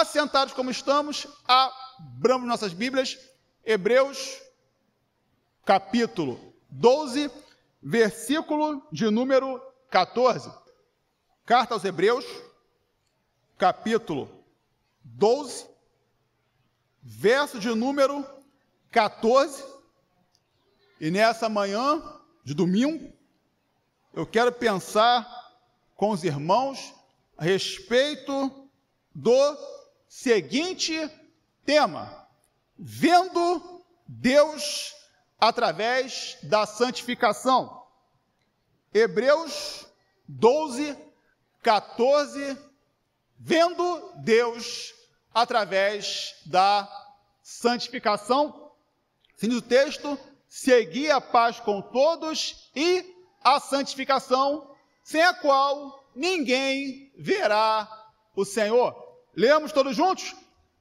assentados como estamos, abramos nossas Bíblias, Hebreus, capítulo 12, versículo de número 14. Carta aos Hebreus, capítulo 12, verso de número 14. E nessa manhã de domingo, eu quero pensar com os irmãos a respeito do seguinte tema: vendo Deus através da santificação. Hebreus 12, 14, vendo Deus através da santificação. Fim do texto, segui a paz com todos e a santificação, sem a qual ninguém verá o Senhor. Lemos todos juntos?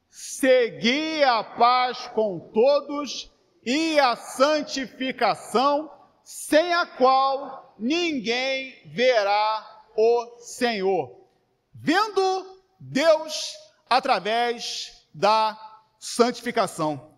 Segui a paz com todos e a santificação, sem a qual ninguém verá o Senhor. Vendo Deus através da santificação.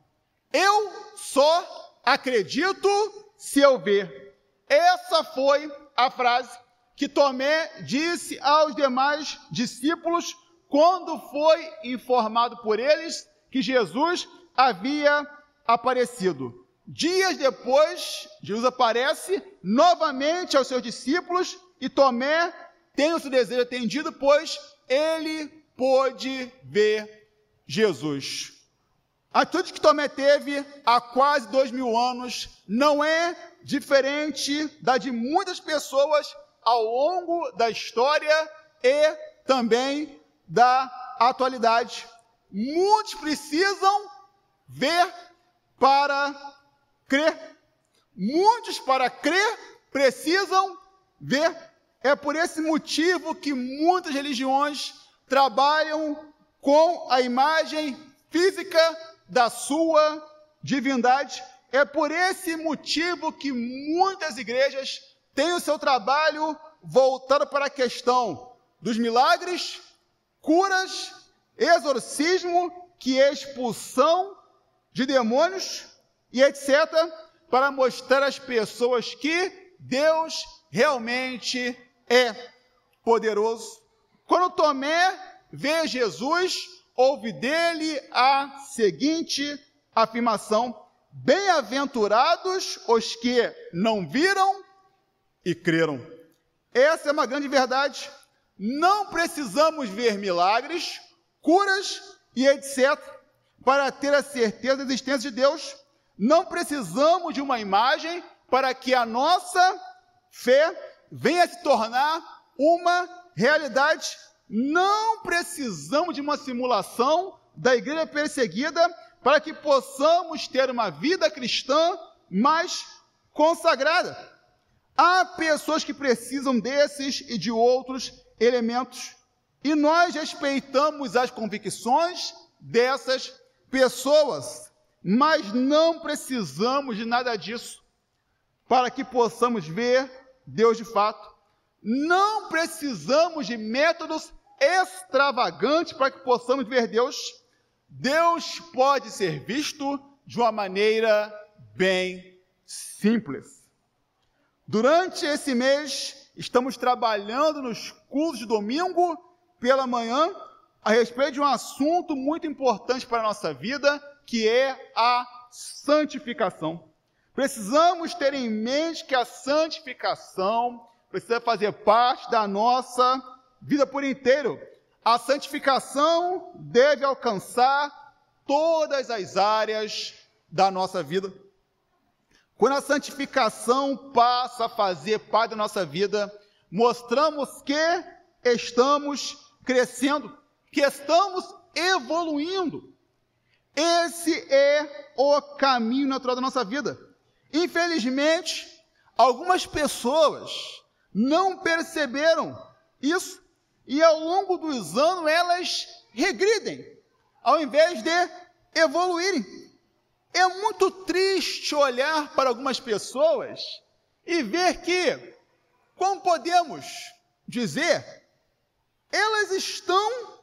Eu só acredito se eu ver. Essa foi a frase que Tomé disse aos demais discípulos quando foi informado por eles que Jesus havia aparecido. Dias depois, Jesus aparece novamente aos seus discípulos e Tomé tem o seu desejo atendido, pois ele pôde ver Jesus. A atitude que Tomé teve há quase dois mil anos não é diferente da de muitas pessoas ao longo da história e também da atualidade. Muitos precisam ver para crer. Muitos para crer precisam ver. É por esse motivo que muitas religiões trabalham com a imagem física da sua divindade. É por esse motivo que muitas igrejas têm o seu trabalho voltado para a questão dos milagres, curas, exorcismo, que é expulsão de demônios e etc., para mostrar às pessoas que Deus realmente é poderoso. Quando Tomé vê Jesus, ouve dele a seguinte afirmação: Bem-aventurados os que não viram e creram. Essa é uma grande verdade. Não precisamos ver milagres, curas e etc para ter a certeza da existência de Deus. Não precisamos de uma imagem para que a nossa fé venha se tornar uma realidade. Não precisamos de uma simulação da igreja perseguida para que possamos ter uma vida cristã mais consagrada. Há pessoas que precisam desses e de outros elementos, e nós respeitamos as convicções dessas pessoas, mas não precisamos de nada disso para que possamos ver Deus de fato. Não precisamos de métodos extravagantes para que possamos ver Deus. Deus pode ser visto de uma maneira bem simples. Durante esse mês, estamos trabalhando nos cursos de domingo pela manhã a respeito de um assunto muito importante para a nossa vida, que é a santificação. Precisamos ter em mente que a santificação precisa fazer parte da nossa vida por inteiro. A santificação deve alcançar todas as áreas da nossa vida. Quando a santificação passa a fazer parte da nossa vida, mostramos que estamos crescendo que estamos evoluindo. Esse é o caminho natural da nossa vida. Infelizmente, algumas pessoas não perceberam isso e ao longo dos anos elas regridem, ao invés de evoluírem. É muito triste olhar para algumas pessoas e ver que, como podemos dizer, elas estão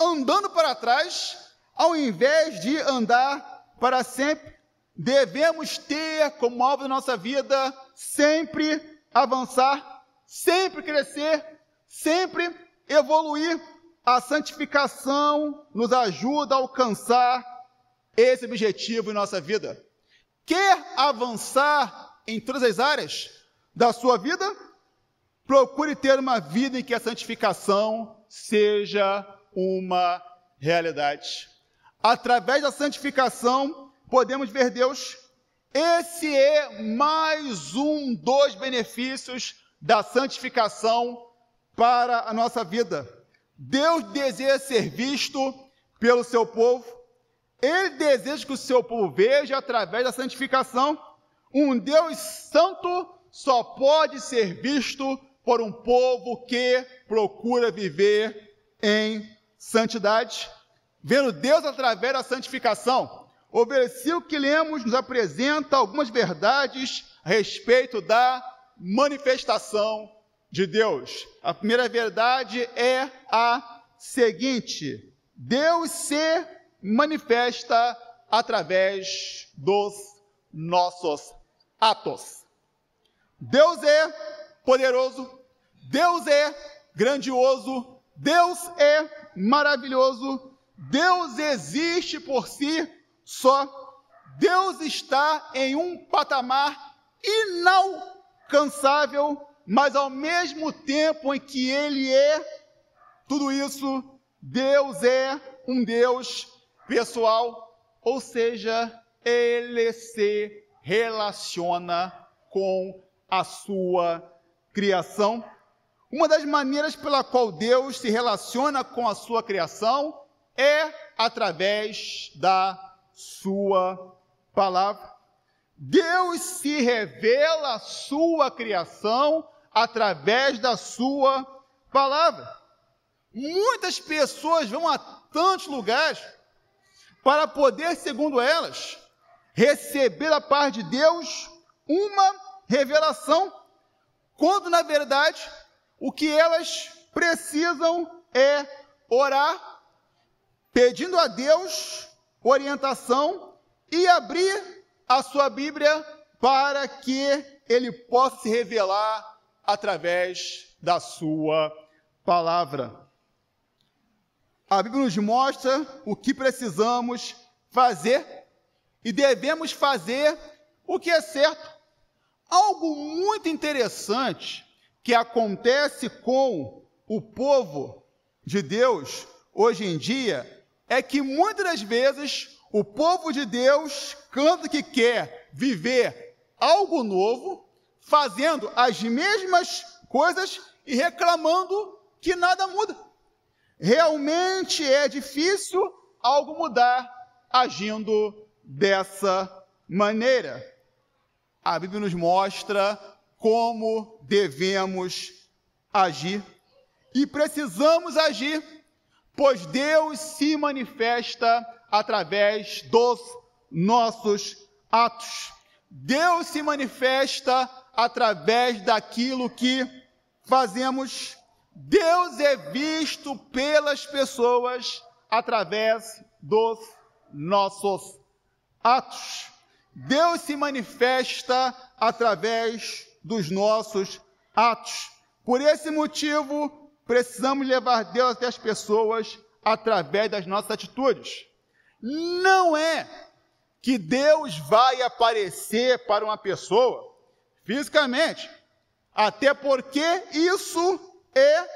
andando para trás, ao invés de andar para sempre. Devemos ter como alvo da nossa vida sempre avançar, sempre crescer, sempre evoluir. A santificação nos ajuda a alcançar esse objetivo em nossa vida. Quer avançar em todas as áreas da sua vida? Procure ter uma vida em que a santificação seja uma realidade. Através da santificação, podemos ver Deus. Esse é mais um dos benefícios da santificação para a nossa vida. Deus deseja ser visto pelo seu povo. Ele deseja que o seu povo veja através da santificação. Um Deus santo só pode ser visto por um povo que procura viver em santidade vendo Deus através da santificação. O versículo que lemos nos apresenta algumas verdades a respeito da manifestação de Deus. A primeira verdade é a seguinte: Deus se manifesta através dos nossos atos. Deus é poderoso, Deus é grandioso, Deus é maravilhoso, Deus existe por si só. Deus está em um patamar inalcançável, mas ao mesmo tempo em que Ele é tudo isso, Deus é um Deus pessoal, ou seja, Ele se relaciona com a sua criação. Uma das maneiras pela qual Deus se relaciona com a sua criação é através da sua palavra. Deus se revela a sua criação através da sua palavra. Muitas pessoas vão a tantos lugares para poder, segundo elas, receber da parte de Deus uma revelação, quando na verdade o que elas precisam é orar pedindo a Deus orientação e abrir a sua Bíblia para que ele possa se revelar através da sua palavra. A Bíblia nos mostra o que precisamos fazer e devemos fazer o que é certo. Algo muito interessante que acontece com o povo de Deus hoje em dia é que muitas das vezes o povo de Deus canta que quer viver algo novo, fazendo as mesmas coisas e reclamando que nada muda. Realmente é difícil algo mudar agindo dessa maneira. A Bíblia nos mostra como devemos agir e precisamos agir pois Deus se manifesta através dos nossos atos. Deus se manifesta através daquilo que fazemos. Deus é visto pelas pessoas através dos nossos atos. Deus se manifesta através dos nossos atos. Por esse motivo, Precisamos levar Deus até as pessoas através das nossas atitudes. Não é que Deus vai aparecer para uma pessoa fisicamente, até porque isso é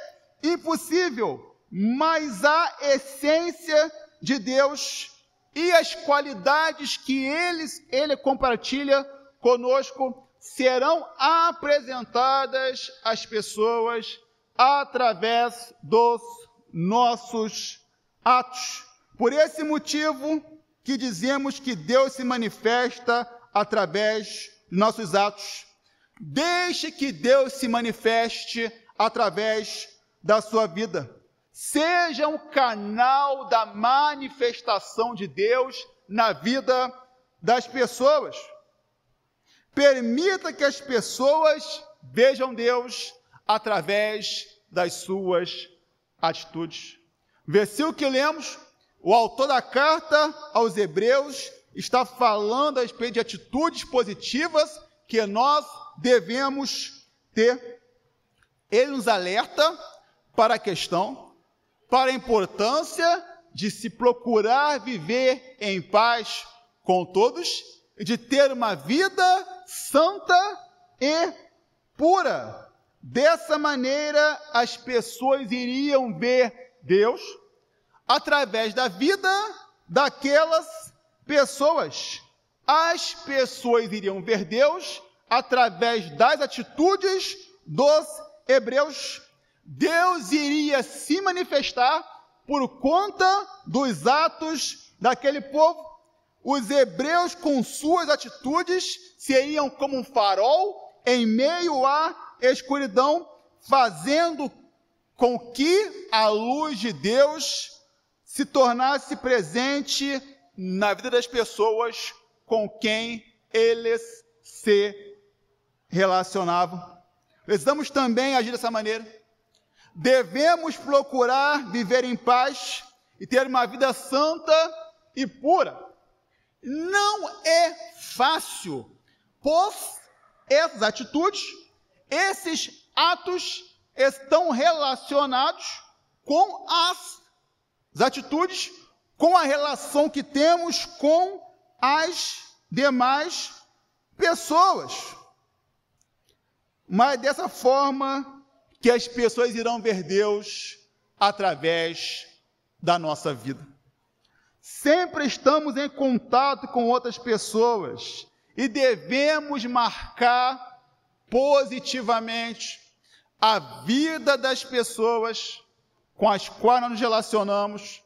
impossível, mas a essência de Deus e as qualidades que ele, ele compartilha conosco serão apresentadas às pessoas através dos nossos atos. Por esse motivo que dizemos que Deus se manifesta através de nossos atos. Deixe que Deus se manifeste através da sua vida. Seja um canal da manifestação de Deus na vida das pessoas. Permita que as pessoas vejam Deus através das suas atitudes. Versículo que lemos, o autor da carta aos Hebreus está falando a respeito de atitudes positivas que nós devemos ter. Ele nos alerta para a questão, para a importância de se procurar viver em paz com todos, de ter uma vida santa e pura. Dessa maneira, as pessoas iriam ver Deus através da vida daquelas pessoas. As pessoas iriam ver Deus através das atitudes dos hebreus. Deus iria se manifestar por conta dos atos daquele povo. Os hebreus, com suas atitudes, seriam como um farol em meio à escuridão, fazendo com que a luz de Deus se tornasse presente na vida das pessoas com quem eles se relacionavam. Precisamos também agir dessa maneira. Devemos procurar viver em paz e ter uma vida santa e pura. Não é fácil, pois essas atitudes, esses atos estão relacionados com as, as atitudes, com a relação que temos com as demais pessoas. Mas dessa forma, que as pessoas irão ver Deus através da nossa vida. Sempre estamos em contato com outras pessoas e devemos marcar positivamente a vida das pessoas com as quais nos relacionamos.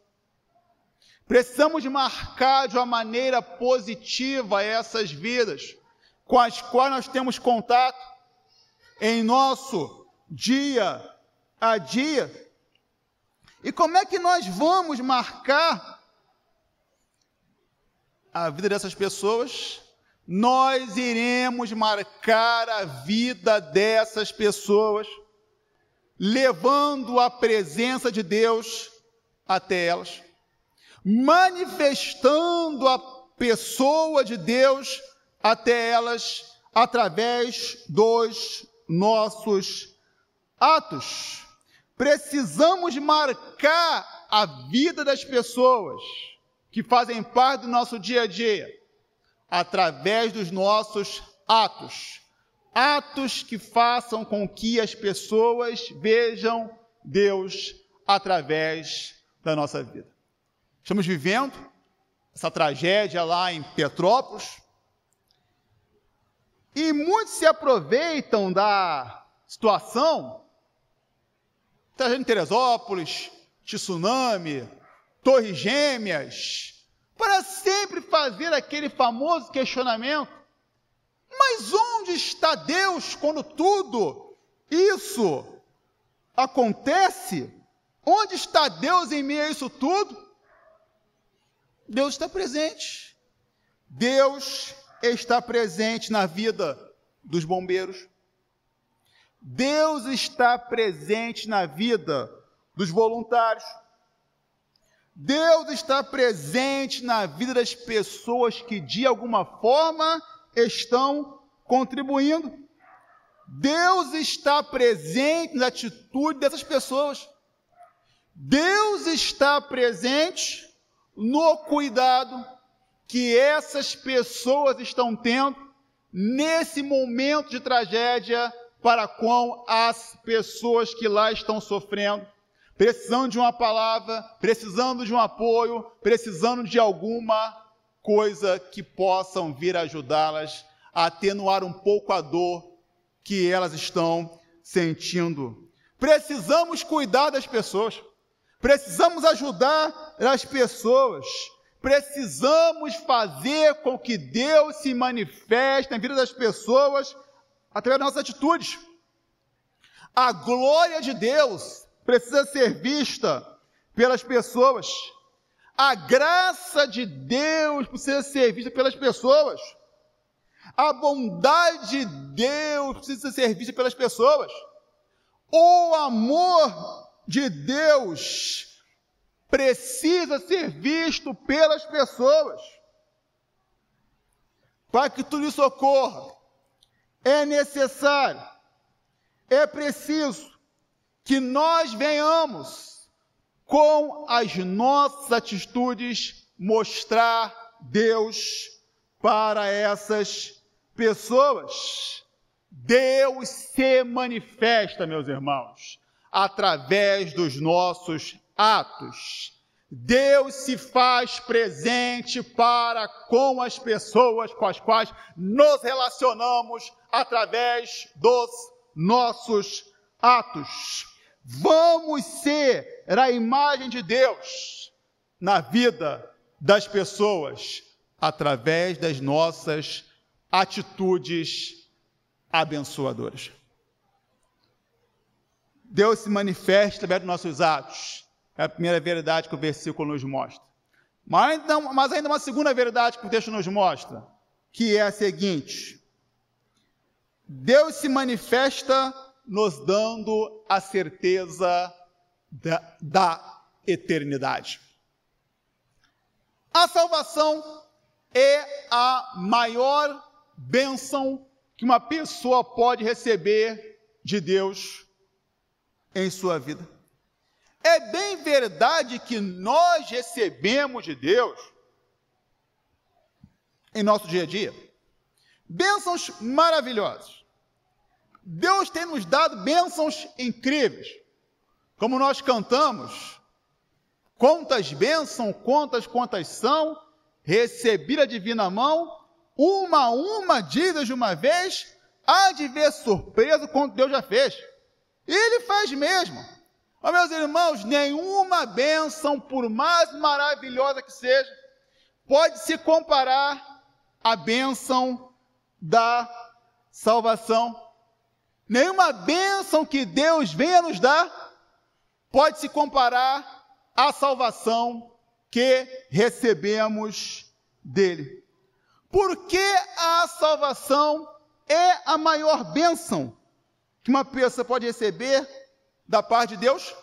Precisamos marcar de uma maneira positiva essas vidas com as quais nós temos contato em nosso dia a dia. E como é que nós vamos marcar a vida dessas pessoas? Nós iremos marcar a vida dessas pessoas, levando a presença de Deus até elas, manifestando a pessoa de Deus até elas através dos nossos Atos. Precisamos marcar a vida das pessoas que fazem parte do nosso dia a dia através dos nossos atos. Atos que façam com que as pessoas vejam Deus através da nossa vida. Estamos vivendo essa tragédia lá em Petrópolis e muitos se aproveitam da situação tragédia em Teresópolis, tsunami, Torres Gêmeas, para sempre fazer aquele famoso questionamento: mas onde está Deus quando tudo isso acontece? Onde está Deus em meio a isso tudo? Deus está presente. Deus está presente na vida dos bombeiros. Deus está presente na vida dos voluntários. Deus está presente na vida das pessoas que de alguma forma estão contribuindo. Deus está presente na atitude dessas pessoas. Deus está presente no cuidado que essas pessoas estão tendo nesse momento de tragédia para com as pessoas que lá estão sofrendo, precisando de uma palavra, precisando de um apoio, precisando de alguma coisa que possam vir ajudá-las a atenuar um pouco a dor que elas estão sentindo. Precisamos cuidar das pessoas, precisamos ajudar as pessoas, precisamos fazer com que Deus se manifeste na vida das pessoas através das nossas atitudes. A glória de Deus precisa ser vista pelas pessoas. A graça de Deus precisa ser vista pelas pessoas. A bondade de Deus precisa ser vista pelas pessoas. O amor de Deus precisa ser visto pelas pessoas. Para que tudo isso ocorra, é necessário, é preciso que nós venhamos, com as nossas atitudes, mostrar Deus para essas pessoas. Deus se manifesta, meus irmãos, através dos nossos atos. Deus se faz presente para com as pessoas com as quais nos relacionamos através dos nossos atos. Vamos ser a imagem de Deus na vida das pessoas através das nossas atitudes abençoadoras. Deus se manifesta através dos nossos atos. É a primeira verdade que o versículo nos mostra. Mas ainda, mas ainda uma segunda verdade que o texto nos mostra, que é a seguinte: Deus se manifesta nos dando a certeza da, da eternidade. A salvação é a maior bênção que uma pessoa pode receber de Deus em sua vida. É bem verdade que nós recebemos de Deus em nosso dia a dia bênçãos maravilhosas. Deus tem nos dado bênçãos incríveis. Como nós cantamos, quantas bênçãos, quantas, quantas são, recebi a divina mão, uma a uma, didas de uma vez, há de ver surpresa quanto Deus já fez. E Ele faz mesmo. Meus irmãos, nenhuma bênção, por mais maravilhosa que seja, pode se comparar à bênção da salvação. Nenhuma bênção que Deus venha nos dar pode se comparar à salvação que recebemos dele. Porque a salvação é a maior bênção que uma pessoa pode receber da parte de Deus?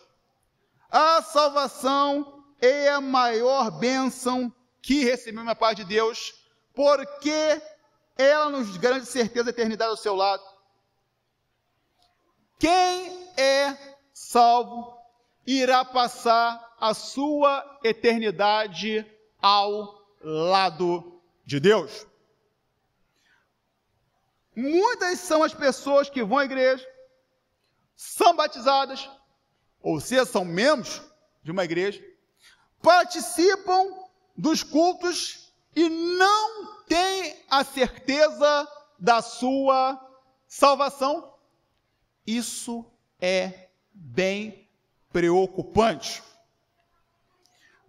A salvação é a maior bênção que recebemos da parte de Deus, porque ela nos garante certeza da eternidade ao seu lado. Quem é salvo irá passar a sua eternidade ao lado de Deus. Muitas são as pessoas que vão à igreja, são batizadas, ou seja, são membros de uma igreja, participam dos cultos e não têm a certeza da sua salvação. Isso é bem preocupante.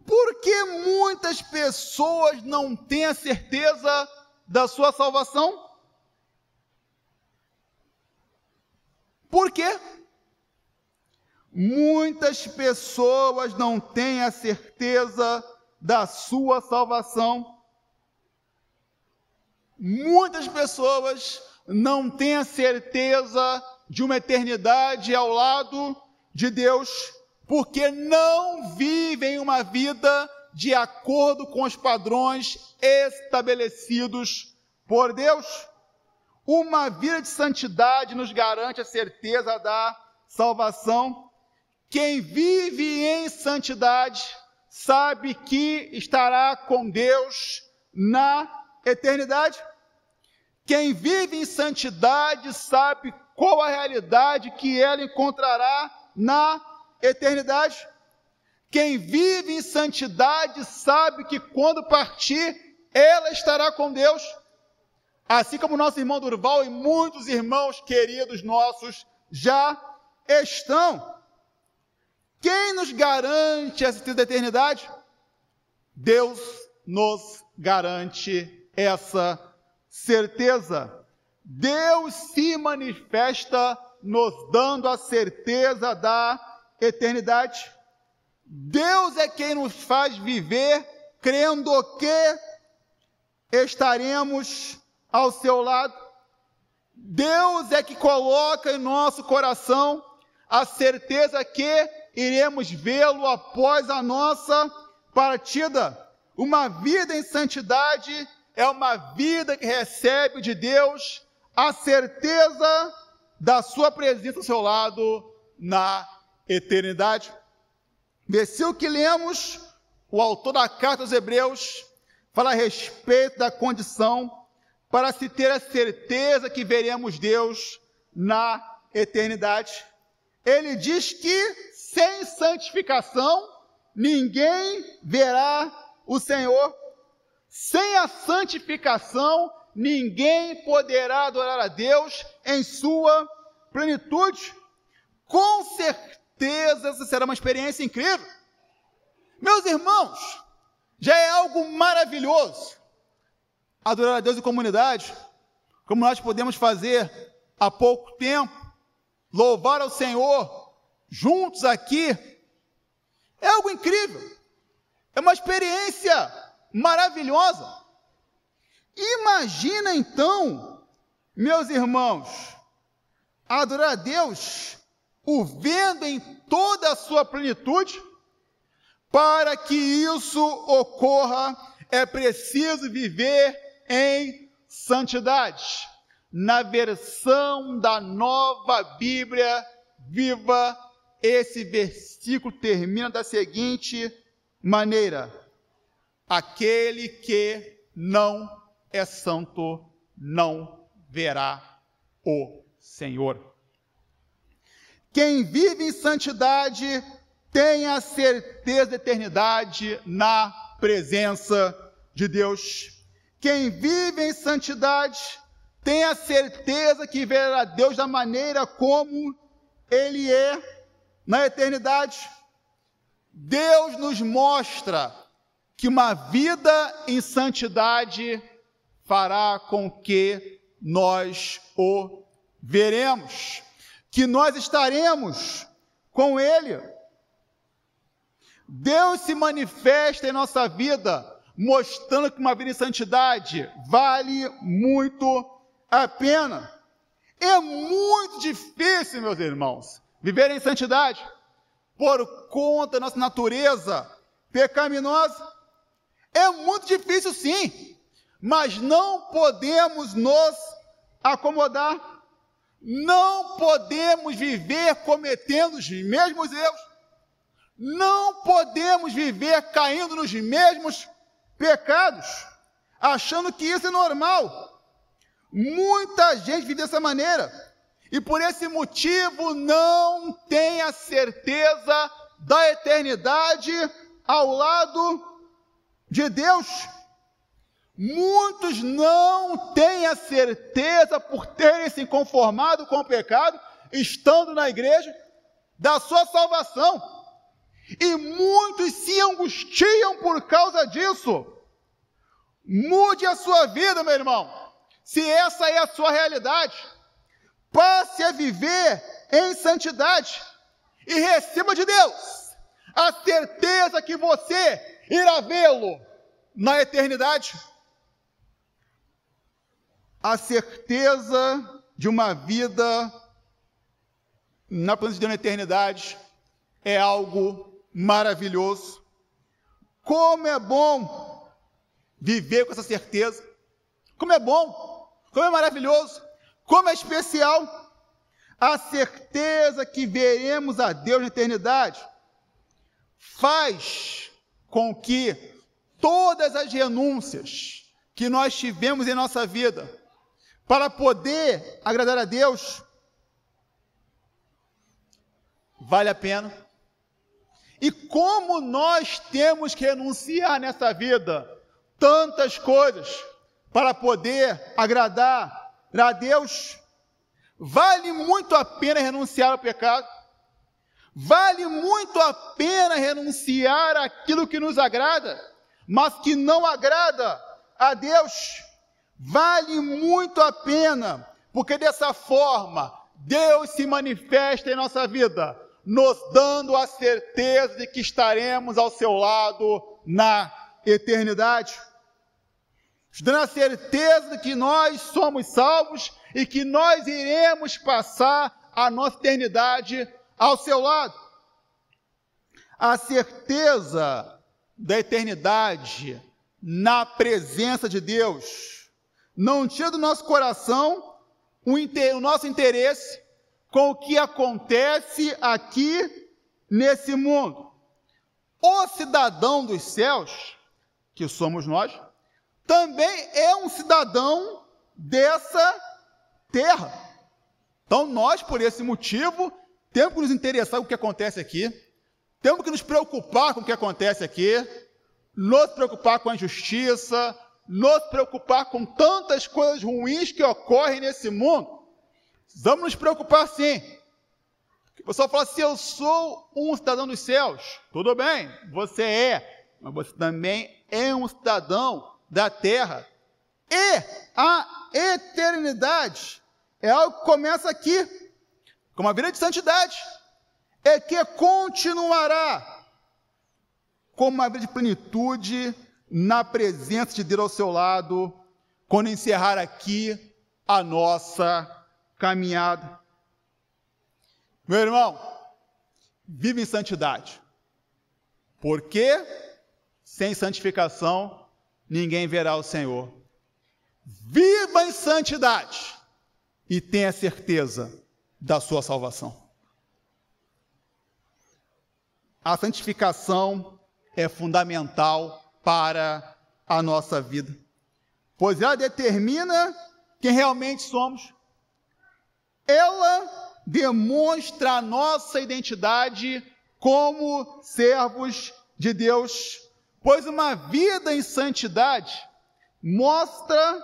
Por que muitas pessoas não têm a certeza da sua salvação? Por quê? Muitas pessoas não têm a certeza da sua salvação. Muitas pessoas não têm a certeza de uma eternidade ao lado de Deus, porque não vivem uma vida de acordo com os padrões estabelecidos por Deus. Uma vida de santidade nos garante a certeza da salvação. Quem vive em santidade sabe que estará com Deus na eternidade. Quem vive em santidade sabe qual a realidade que ela encontrará na eternidade. Quem vive em santidade sabe que quando partir, ela estará com Deus. Assim como nosso irmão Durval e muitos irmãos queridos nossos já estão. Quem nos garante a certeza da eternidade? Deus nos garante essa certeza. Deus se manifesta nos dando a certeza da eternidade. Deus é quem nos faz viver crendo que estaremos ao seu lado. Deus é que coloca em nosso coração a certeza que iremos vê-lo após a nossa partida. Uma vida em santidade é uma vida que recebe de Deus a certeza da sua presença ao seu lado na eternidade. Versículo que lemos, o autor da carta aos Hebreus fala a respeito da condição para se ter a certeza que veremos Deus na eternidade. Ele diz que sem santificação ninguém verá o Senhor. Sem a santificação ninguém poderá adorar a Deus em sua plenitude. Com certeza essa será uma experiência incrível. Meus irmãos, já é algo maravilhoso adorar a Deus em comunidade, como nós podemos fazer há pouco tempo, louvar ao Senhor juntos aqui. É algo incrível. É uma experiência maravilhosa. Imagina então, meus irmãos, adorar a Deus, o vendo em toda a sua plenitude. Para que isso ocorra, é preciso viver em santidade. Na versão da nova Bíblia viva, esse versículo termina da seguinte maneira: Aquele que não é santo não verá o Senhor. Quem vive em santidade tem a certeza da eternidade na presença de Deus. Quem vive em santidade tem a certeza que verá Deus da maneira como Ele é na eternidade. Deus nos mostra que uma vida em santidade fará com que nós o veremos, que nós estaremos com Ele. Deus se manifesta em nossa vida, mostrando que uma vida em santidade vale muito a pena. É muito difícil, meus irmãos, viver em santidade, por conta da nossa natureza pecaminosa. É muito difícil, sim mas não podemos nos acomodar, não podemos viver cometendo os mesmos erros, não podemos viver caindo nos mesmos pecados, achando que isso é normal. Muita gente vive dessa maneira, e por esse motivo não tem a certeza da eternidade ao lado de Deus. Muitos não têm a certeza, por terem se conformado com o pecado, estando na igreja, da sua salvação. E muitos se angustiam por causa disso. Mude a sua vida, meu irmão, se essa é a sua realidade. Passe a viver em santidade e receba de Deus a certeza que você irá vê-lo na eternidade a certeza de uma vida na presença de Deus na eternidade é algo maravilhoso. Como é bom viver com essa certeza. Como é bom, como é maravilhoso, como é especial a certeza que veremos a Deus na eternidade faz com que todas as renúncias que nós tivemos em nossa vida para poder agradar a Deus, vale a pena. E como nós temos que renunciar nessa vida tantas coisas para poder agradar a Deus, vale muito a pena renunciar ao pecado. Vale muito a pena renunciar àquilo que nos agrada, mas que não agrada a Deus vale muito a pena, porque dessa forma Deus se manifesta em nossa vida, nos dando a certeza de que estaremos ao seu lado na eternidade. Dando a certeza de que nós somos salvos e que nós iremos passar a nossa eternidade ao seu lado. a certeza da eternidade na presença de Deus, não tira do nosso coração o, o nosso interesse com o que acontece aqui nesse mundo. O cidadão dos céus, que somos nós, também é um cidadão dessa terra. Então, nós, por esse motivo, temos que nos interessar com o que acontece aqui, temos que nos preocupar com o que acontece aqui, nos preocupar com a injustiça, nos preocupar com tantas coisas ruins que ocorrem nesse mundo. Vamos nos preocupar sim. O pessoal fala assim: eu sou um cidadão dos céus. Tudo bem, você é, mas você também é um cidadão da terra. E a eternidade é algo que começa aqui, com uma vida de santidade, é que continuará com uma vida de plenitude na presença de Deus ao seu lado, quando encerrar aqui a nossa caminhada. Meu irmão, vive em santidade, porque sem santificação ninguém verá o Senhor. Viva em santidade e tenha certeza da sua salvação. A santificação é fundamental para a nossa vida, pois ela determina quem realmente somos. Ela demonstra a nossa identidade como servos de Deus, pois uma vida em santidade mostra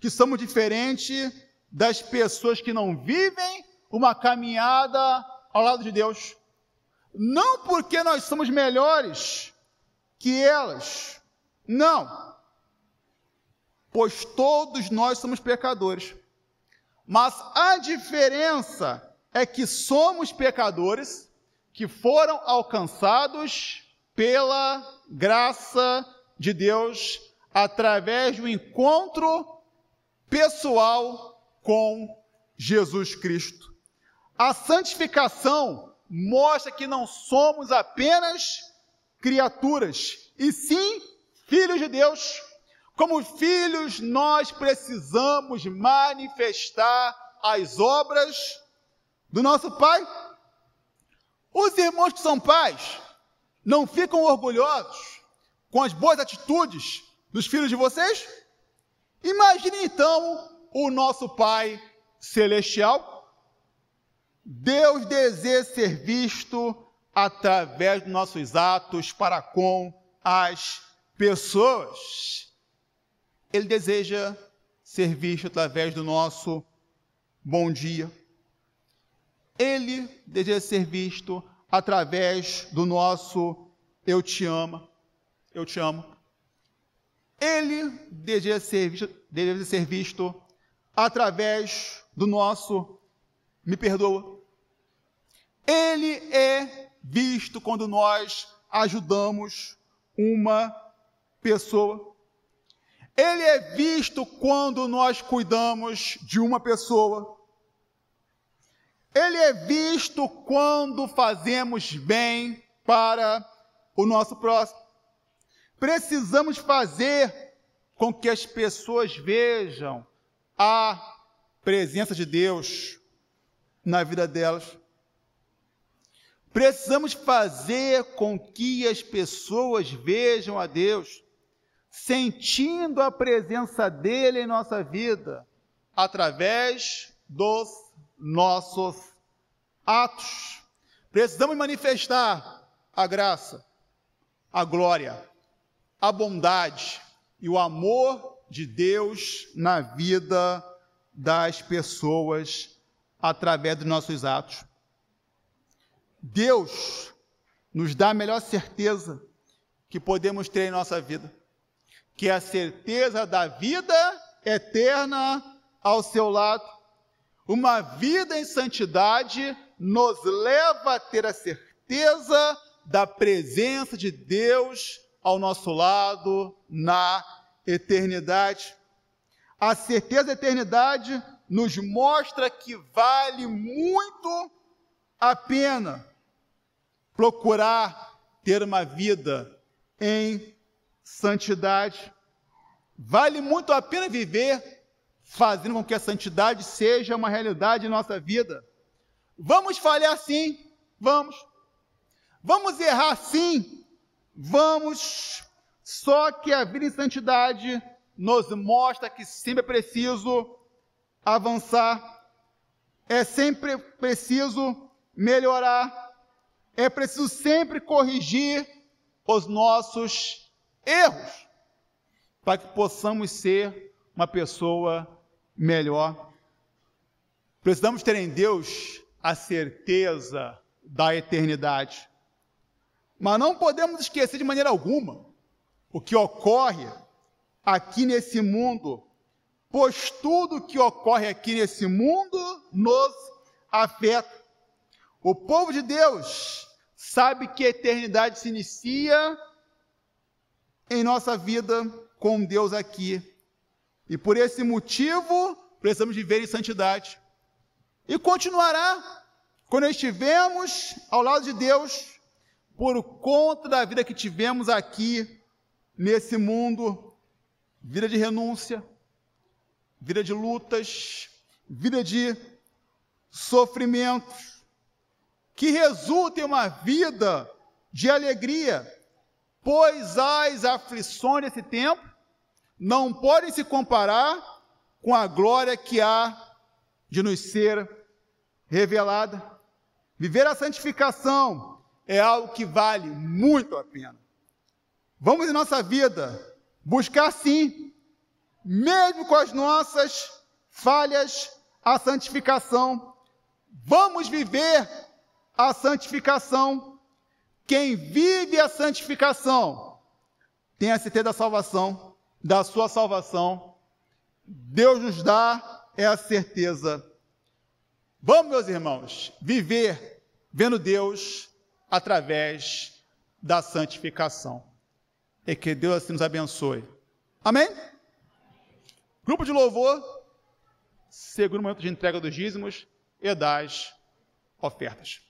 que somos diferentes das pessoas que não vivem uma caminhada ao lado de Deus. Não porque nós somos melhores que elas, não. Pois todos nós somos pecadores. Mas a diferença é que somos pecadores que foram alcançados pela graça de Deus através do encontro pessoal com Jesus Cristo. A santificação mostra que não somos apenas criaturas, e sim filhos de Deus. Como filhos, nós precisamos manifestar as obras do nosso Pai. Os irmãos que são pais não ficam orgulhosos com as boas atitudes dos filhos de vocês? Imagine então o nosso Pai Celestial Deus deseja ser visto através dos nossos atos para com as pessoas. Ele deseja ser visto através do nosso bom dia. Ele deseja ser visto através do nosso eu te amo, eu te amo. Ele deseja ser deseja ser visto através do nosso me perdoa. Ele é visto quando nós ajudamos uma pessoa. Ele é visto quando nós cuidamos de uma pessoa. Ele é visto quando fazemos bem para o nosso próximo. Precisamos fazer com que as pessoas vejam a presença de Deus na vida delas. Precisamos fazer com que as pessoas vejam a Deus, sentindo a presença dele em nossa vida, através dos nossos atos. Precisamos manifestar a graça, a glória, a bondade e o amor de Deus na vida das pessoas através dos nossos atos. Deus nos dá a melhor certeza que podemos ter em nossa vida, que é a certeza da vida eterna ao seu lado. Uma vida em santidade nos leva a ter a certeza da presença de Deus ao nosso lado na eternidade. A certeza da eternidade nos mostra que vale muito a pena procurar ter uma vida em santidade. Vale muito a pena viver fazendo com que a santidade seja uma realidade em nossa vida. Vamos falhar sim, vamos. Vamos errar sim, vamos. Só que a vida em santidade nos mostra que sempre é preciso avançar, é sempre preciso melhorar, é preciso sempre corrigir os nossos erros, para que possamos ser uma pessoa melhor. Precisamos ter em Deus a certeza da eternidade. Mas não podemos esquecer de maneira alguma o que ocorre aqui nesse mundo, pois tudo que ocorre aqui nesse mundo nos afeta. O povo de Deus sabe que a eternidade se inicia em nossa vida com Deus aqui. E por esse motivo, precisamos viver em santidade. E continuará quando estivermos ao lado de Deus, por conta da vida que tivemos aqui nesse mundo vida de renúncia, vida de lutas, vida de sofrimentos, que resulta em uma vida de alegria, pois as aflições desse tempo não podem se comparar com a glória que há de nos ser revelada. Viver a santificação é algo que vale muito a pena. Vamos em nossa vida buscar sim, mesmo com as nossas falhas, a santificação. Vamos viver a santificação. Quem vive a santificação tem a certeza da salvação, da sua salvação. Deus nos dá essa certeza. Vamos, meus irmãos, viver vendo Deus através da santificação. E que Deus assim nos abençoe. Amém? Grupo de louvor, segundo momento de entrega dos dízimos e das ofertas.